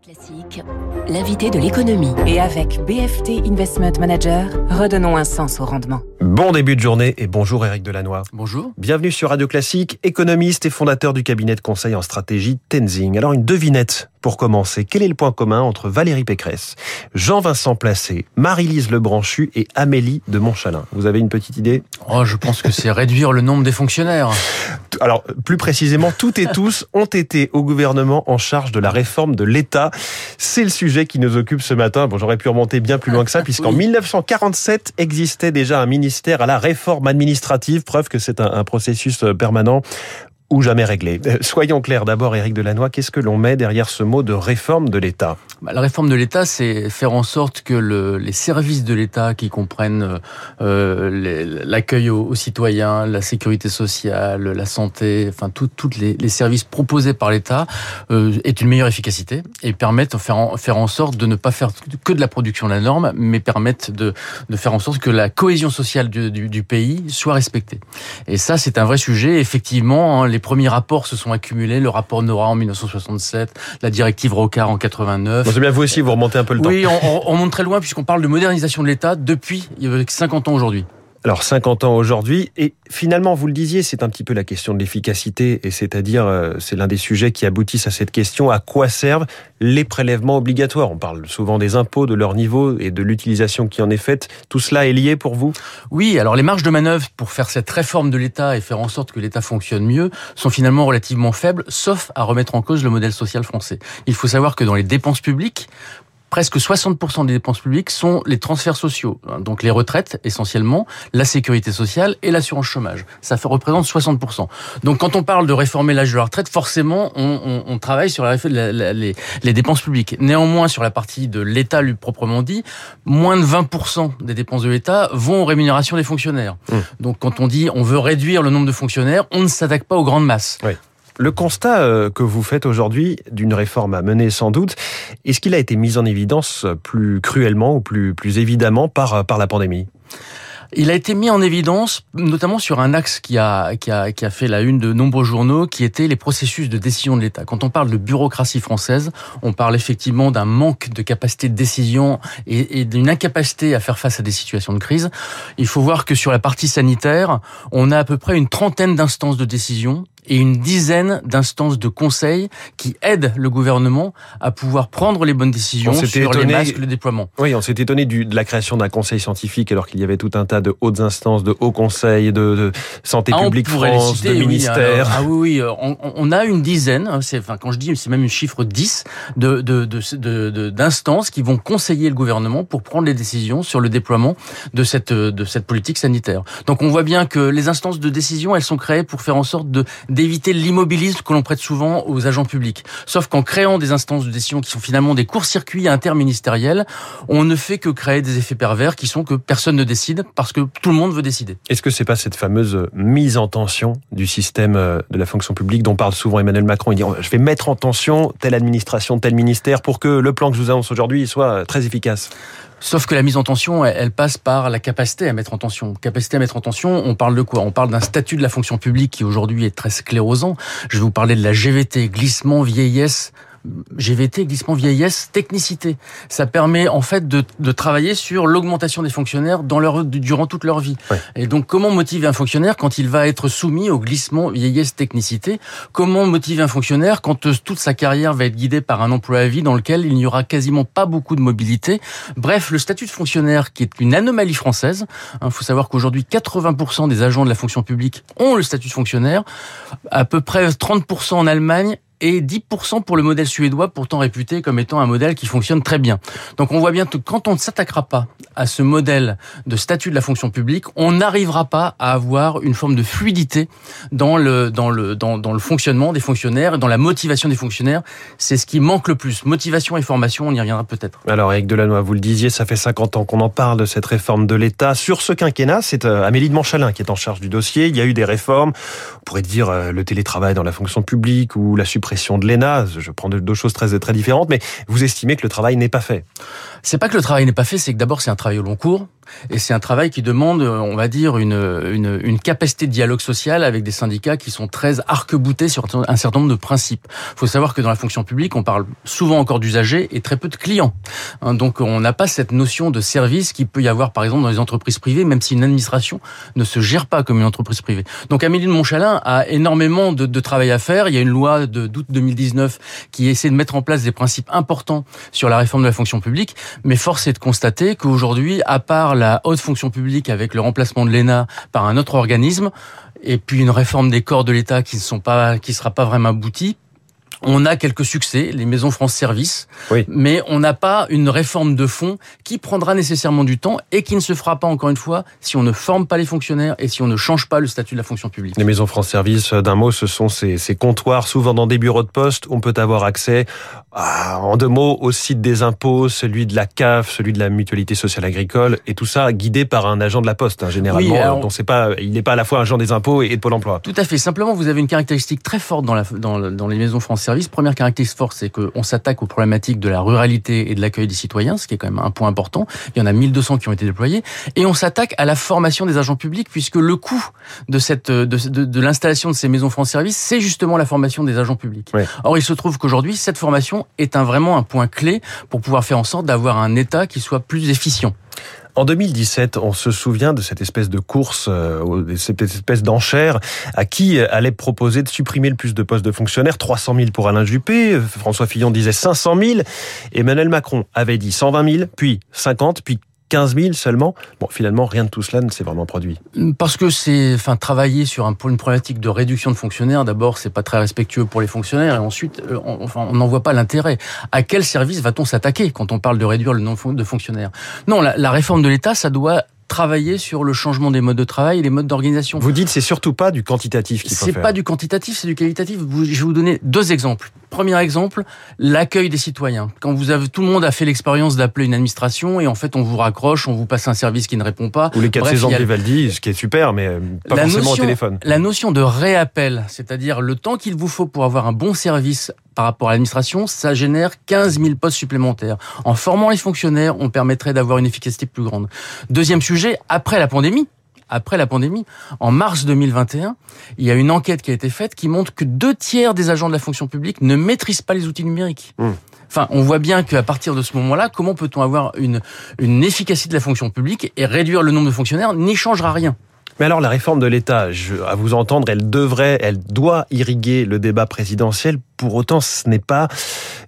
Classique, l'invité de l'économie. Et avec BFT Investment Manager, redonnons un sens au rendement. Bon début de journée et bonjour Eric Delannoy. Bonjour. Bienvenue sur Radio Classique, économiste et fondateur du cabinet de conseil en stratégie Tenzing. Alors une devinette pour commencer. Quel est le point commun entre Valérie Pécresse, Jean-Vincent Placé, Marie-Lise Lebranchu et Amélie de Montchalin? Vous avez une petite idée? Oh, je pense que c'est réduire le nombre des fonctionnaires. Alors, plus précisément, toutes et tous ont été au gouvernement en charge de la réforme de l'État. C'est le sujet qui nous occupe ce matin. Bon, j'aurais pu remonter bien plus loin que ça, puisqu'en 1947 existait déjà un ministère à la réforme administrative, preuve que c'est un, un processus euh, permanent ou jamais réglé. Euh, Soyons clairs d'abord, Éric Delannoy, qu'est-ce que l'on met derrière ce mot de réforme de l'État? La réforme de l'État, c'est faire en sorte que le, les services de l'État qui comprennent euh, l'accueil aux, aux, citoyens, la sécurité sociale, la santé, enfin tous les, les, services proposés par l'État euh, aient une meilleure efficacité et permettent faire en, faire en sorte de ne pas faire que de la production de la norme, mais permettent de, de faire en sorte que la cohésion sociale du, du, du pays soit respectée. Et ça, c'est un vrai sujet. Effectivement, hein, les premiers rapports se sont accumulés. Le rapport Nora en 1967, la directive Rocard en 89. Bien vous aussi, vous remontez un peu le temps. Oui, on, on, monte très loin puisqu'on parle de modernisation de l'État depuis 50 ans aujourd'hui. Alors 50 ans aujourd'hui, et finalement, vous le disiez, c'est un petit peu la question de l'efficacité, et c'est-à-dire, euh, c'est l'un des sujets qui aboutissent à cette question, à quoi servent les prélèvements obligatoires? On parle souvent des impôts, de leur niveau et de l'utilisation qui en est faite. Tout cela est lié pour vous? Oui, alors les marges de manœuvre pour faire cette réforme de l'État et faire en sorte que l'État fonctionne mieux sont finalement relativement faibles, sauf à remettre en cause le modèle social français. Il faut savoir que dans les dépenses publiques, presque 60% des dépenses publiques sont les transferts sociaux, donc les retraites essentiellement, la sécurité sociale et l'assurance chômage. Ça représente 60%. Donc quand on parle de réformer l'âge de la retraite, forcément on, on, on travaille sur la, la, la, les, les, dépenses publiques. Néanmoins, sur la partie de l'État lui proprement dit, moins de 20% des dépenses de l'État vont aux rémunérations des fonctionnaires. Mmh. Donc quand on dit on veut réduire le nombre de fonctionnaires, on ne s'attaque pas aux grandes masses. Oui. Le constat euh, que vous faites aujourd'hui d'une réforme à mener sans doute, est-ce qu'il a été mis en évidence plus cruellement ou plus, plus évidemment par, par la pandémie? Il a été mis en évidence, notamment sur un axe qui a, qui a, qui a fait la une de nombreux journaux, qui était les processus de décision de l'État. Quand on parle de bureaucratie française, on parle effectivement d'un manque de capacité de décision et, et d'une incapacité à faire face à des situations de crise. Il faut voir que sur la partie sanitaire, on a à peu près une trentaine d'instances de décision et une dizaine d'instances de conseil qui aident le gouvernement à pouvoir prendre les bonnes décisions sur étonné, les masques, le déploiement. Oui, on s'est étonné du, de la création d'un conseil scientifique alors qu'il y avait tout un tas de hautes instances, de hauts conseils, de, de santé ah, publique France, citer, de ministères. Ah oui, oui, on, on, a une dizaine, c'est, enfin quand je dis c'est même un chiffre 10 de, de, de, de, d'instances qui vont conseiller le gouvernement pour prendre les décisions sur le déploiement de cette, de cette politique sanitaire. Donc on voit bien que les instances de décision, elles sont créées pour faire en sorte de d'éviter l'immobilisme que l'on prête souvent aux agents publics. Sauf qu'en créant des instances de décision qui sont finalement des courts-circuits interministériels, on ne fait que créer des effets pervers qui sont que personne ne décide parce que tout le monde veut décider. Est-ce que c'est pas cette fameuse mise en tension du système de la fonction publique dont parle souvent Emmanuel Macron? Il dit je vais mettre en tension telle administration, tel ministère pour que le plan que je vous annonce aujourd'hui soit très efficace. Sauf que la mise en tension, elle, passe par la capacité à mettre en tension. Capacité à mettre en tension, on parle de quoi? On parle d'un statut de la fonction publique qui aujourd'hui est très sclérosant. Je vais vous parler de la GVT, glissement vieillesse GVT, glissement vieillesse, technicité. Ça permet en fait de, de travailler sur l'augmentation des fonctionnaires dans leur, durant toute leur vie. Et donc comment motiver un fonctionnaire quand il va être soumis au glissement vieillesse, technicité? Comment motiver un fonctionnaire quand euh, toute sa carrière va être guidée par un emploi à vie dans lequel il n'y aura quasiment pas beaucoup de mobilité? Bref, le statut de fonctionnaire qui est une anomalie française. Il faut savoir qu'aujourd'hui 80% des agents de la fonction publique ont le statut de fonctionnaire, à peu près 30% en Allemagne et 10% pour le modèle suédois, pourtant réputé comme étant un modèle qui fonctionne très bien. Donc on voit bien que quand on ne s'attaquera pas à ce modèle de statut de la fonction publique, on n'arrivera pas à avoir une forme de fluidité dans le, dans le, dans, dans le fonctionnement des fonctionnaires, dans la motivation des fonctionnaires. C'est ce qui manque le plus. Motivation et formation, on y reviendra peut-être. Alors Eric Delannoy, vous le disiez, ça fait 50 ans qu'on en parle de cette réforme de l'État. Sur ce quinquennat, c'est Amélie de Montchalin qui est en charge du dossier. Il y a eu des réformes. On pourrait dire le télétravail dans la fonction publique ou la suppression de l'ENA. Je prends deux choses très, très différentes, mais vous estimez que le travail n'est pas fait C'est pas que le travail n'est pas fait, c'est que d'abord c'est un travail au long cours. Et c'est un travail qui demande, on va dire, une, une, une, capacité de dialogue social avec des syndicats qui sont très arc-boutés sur un certain nombre de principes. Il faut savoir que dans la fonction publique, on parle souvent encore d'usagers et très peu de clients. Hein, donc on n'a pas cette notion de service qui peut y avoir, par exemple, dans les entreprises privées, même si une administration ne se gère pas comme une entreprise privée. Donc Amélie de Montchalin a énormément de, de travail à faire. Il y a une loi de d'août 2019 qui essaie de mettre en place des principes importants sur la réforme de la fonction publique, mais force est de constater qu'aujourd'hui, à part la haute fonction publique avec le remplacement de l'ENA par un autre organisme, et puis une réforme des corps de l'État qui ne sont pas, qui sera pas vraiment aboutie, on a quelques succès, les maisons France Service, oui. mais on n'a pas une réforme de fond qui prendra nécessairement du temps et qui ne se fera pas, encore une fois, si on ne forme pas les fonctionnaires et si on ne change pas le statut de la fonction publique. Les maisons France Service, d'un mot, ce sont ces, ces, comptoirs, souvent dans des bureaux de poste, on peut avoir accès, à, en deux mots, au site des impôts, celui de la CAF, celui de la Mutualité Sociale Agricole, et tout ça guidé par un agent de la Poste, hein, généralement. Oui, alors... Donc c'est pas, il n'est pas à la fois agent des impôts et de Pôle emploi. Tout à fait. Simplement, vous avez une caractéristique très forte dans, la, dans, dans les maisons France Service. Première caractéristique forte, c'est qu'on s'attaque aux problématiques de la ruralité et de l'accueil des citoyens, ce qui est quand même un point important. Il y en a 1200 qui ont été déployés. Et on s'attaque à la formation des agents publics, puisque le coût de, cette, de, de, de l'installation de ces maisons France Service, c'est justement la formation des agents publics. Oui. Or, il se trouve qu'aujourd'hui, cette formation est un, vraiment un point clé pour pouvoir faire en sorte d'avoir un État qui soit plus efficient. En 2017, on se souvient de cette espèce de course, euh, cette espèce d'enchère, à qui allait proposer de supprimer le plus de postes de fonctionnaires, 300 000 pour Alain Juppé, François Fillon disait 500 000, Emmanuel Macron avait dit 120 000, puis 50, puis 15 000 seulement. Bon, finalement, rien de tout cela ne s'est vraiment produit. Parce que c'est, enfin, travailler sur un, une problématique de réduction de fonctionnaires, d'abord, c'est pas très respectueux pour les fonctionnaires, et ensuite, on, enfin, on n'en voit pas l'intérêt. À quel service va-t-on s'attaquer quand on parle de réduire le nombre de fonctionnaires? Non, la, la réforme de l'État, ça doit travailler sur le changement des modes de travail et les modes d'organisation. Vous dites c'est surtout pas du quantitatif faut C'est pas du quantitatif, c'est du qualitatif. Je vais vous donner deux exemples. Premier exemple, l'accueil des citoyens. Quand vous avez, tout le monde a fait l'expérience d'appeler une administration et en fait on vous raccroche, on vous passe un service qui ne répond pas. Ou les quatre Bref, saisons il y de Vivaldi, ce qui est super, mais pas La forcément notion- au téléphone. La notion de réappel, c'est-à-dire le temps qu'il vous faut pour avoir un bon service par rapport à l'administration, ça génère 15 000 postes supplémentaires. En formant les fonctionnaires, on permettrait d'avoir une efficacité plus grande. Deuxième sujet, après la pandémie, après la pandémie, en mars 2021, il y a une enquête qui a été faite qui montre que deux tiers des agents de la fonction publique ne maîtrisent pas les outils numériques. Mmh. Enfin, on voit bien qu'à partir de ce moment-là, comment peut-on avoir une, une efficacité de la fonction publique et réduire le nombre de fonctionnaires n'y changera rien. Mais alors la réforme de l'État, à vous entendre, elle devrait, elle doit irriguer le débat présidentiel. Pour autant, ce n'est pas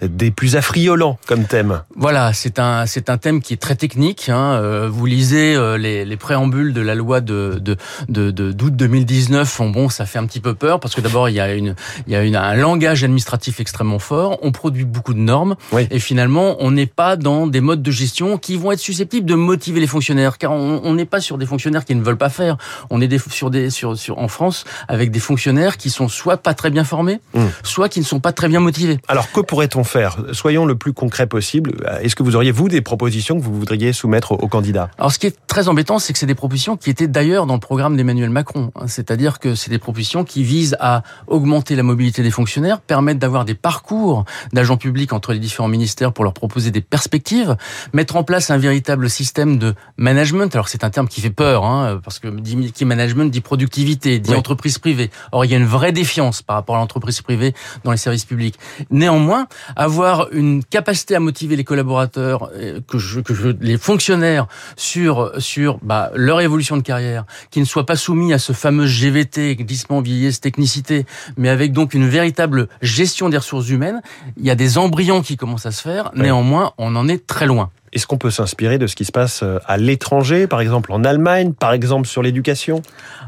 des plus affriolants comme thème. Voilà, c'est un c'est un thème qui est très technique. Hein. Euh, Vous lisez euh, les, les préambules de la loi de de de de- d'août 2019. Bon, ça fait un petit peu peur parce que d'abord il y a une il y a une, un langage administratif extrêmement fort. On produit beaucoup de normes Oui. et finalement on n'est pas dans des modes de gestion qui vont être susceptibles de motiver les fonctionnaires, car on n'est pas sur des fonctionnaires qui ne veulent pas faire. On est des, sur des sur sur en France avec des fonctionnaires qui sont soit pas très bien formés, Mm. soit qui ne sont pas très bien motivés. Alors que pourrait-on faire Soyons le plus concret possible. Est-ce que vous auriez, vous, des propositions que vous voudriez soumettre aux, aux candidats Alors, ce qui est très embêtant, c'est que c'est des propositions qui étaient d'ailleurs dans le programme d'Emmanuel Macron. hein. C'est-à-dire que c'est des propositions qui visent à augmenter la mobilité des fonctionnaires, permettre d'avoir des parcours d'agents publics entre les différents ministères pour leur proposer des perspectives, mettre en place un véritable système de management. Alors, c'est un terme qui fait peur, hein, parce que dit qui management dit productivité, dit Oui. entreprise privée. Or, il y a une vraie défiance par rapport à l'entreprise privée dans les services publics. Néanmoins, avoir une capacité à motiver les collaborateurs, euh, que je, que je, les fonctionnaires sur sur bah, leur évolution de carrière, qui ne soient pas soumis à ce fameux GVT, glissement, vieillesse, technicité, mais avec donc une véritable gestion des ressources humaines. Il y a des embryons qui commencent à se faire. Néanmoins, on en est très loin. Est-ce qu'on peut s'inspirer de ce qui se passe euh, à l'étranger, par exemple en Allemagne, par exemple sur l'éducation?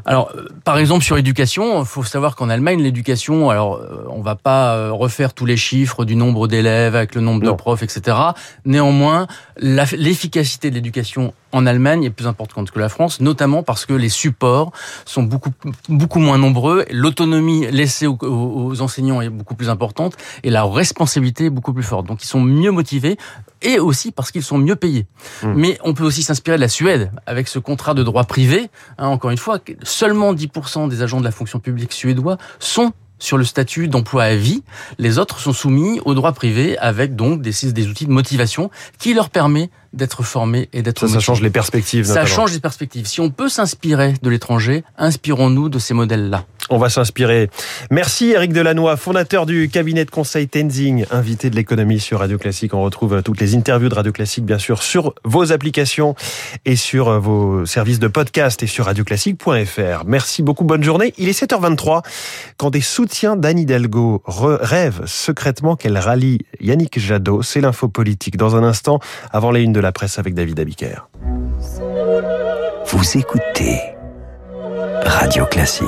Alors, euh, par exemple sur l'éducation, il faut savoir qu'en Allemagne, l'éducation, alors euh, on va pas euh, refaire tous les chiffres du nombre d'élèves avec le nombre Non. de profs, etc. Néanmoins, l'efficacité de l'éducation en Allemagne est plus importante que la France, notamment parce que les supports sont beaucoup beaucoup moins nombreux, l'autonomie laissée aux, enseignants est beaucoup plus importante et la responsabilité est beaucoup plus forte. Donc ils sont mieux motivés et aussi parce qu'ils sont mieux payés. Mmh. Mais on peut aussi s'inspirer de la Suède avec ce contrat de droit privé. Hein, encore une fois, seulement 10% des agents de la fonction publique suédois sont sur le statut d'emploi à vie. Les autres sont soumis au droit privé avec donc des, des outils de motivation qui leur permet d'être formés et d'être Ça, ça change les perspectives. Ça notamment. change les perspectives. Si on peut s'inspirer de l'étranger, inspirons-nous de ces modèles-là. On va s'inspirer. Merci Eric Delannoy, fondateur du cabinet de conseil Tenzing, invité de l'économie sur Radio Classique. On retrouve toutes les interviews de Radio Classique, bien sûr, sur vos applications et sur vos services de podcast et sur radioclassique.fr. Merci beaucoup, bonne journée. Il est 7h23. Quand des soutiens d'Anne Hidalgo rêvent secrètement qu'elle rallie Yannick Jadot, c'est l'info politique. Dans un instant, avant les unes de la presse avec David Abiker. Vous écoutez Radio Classique.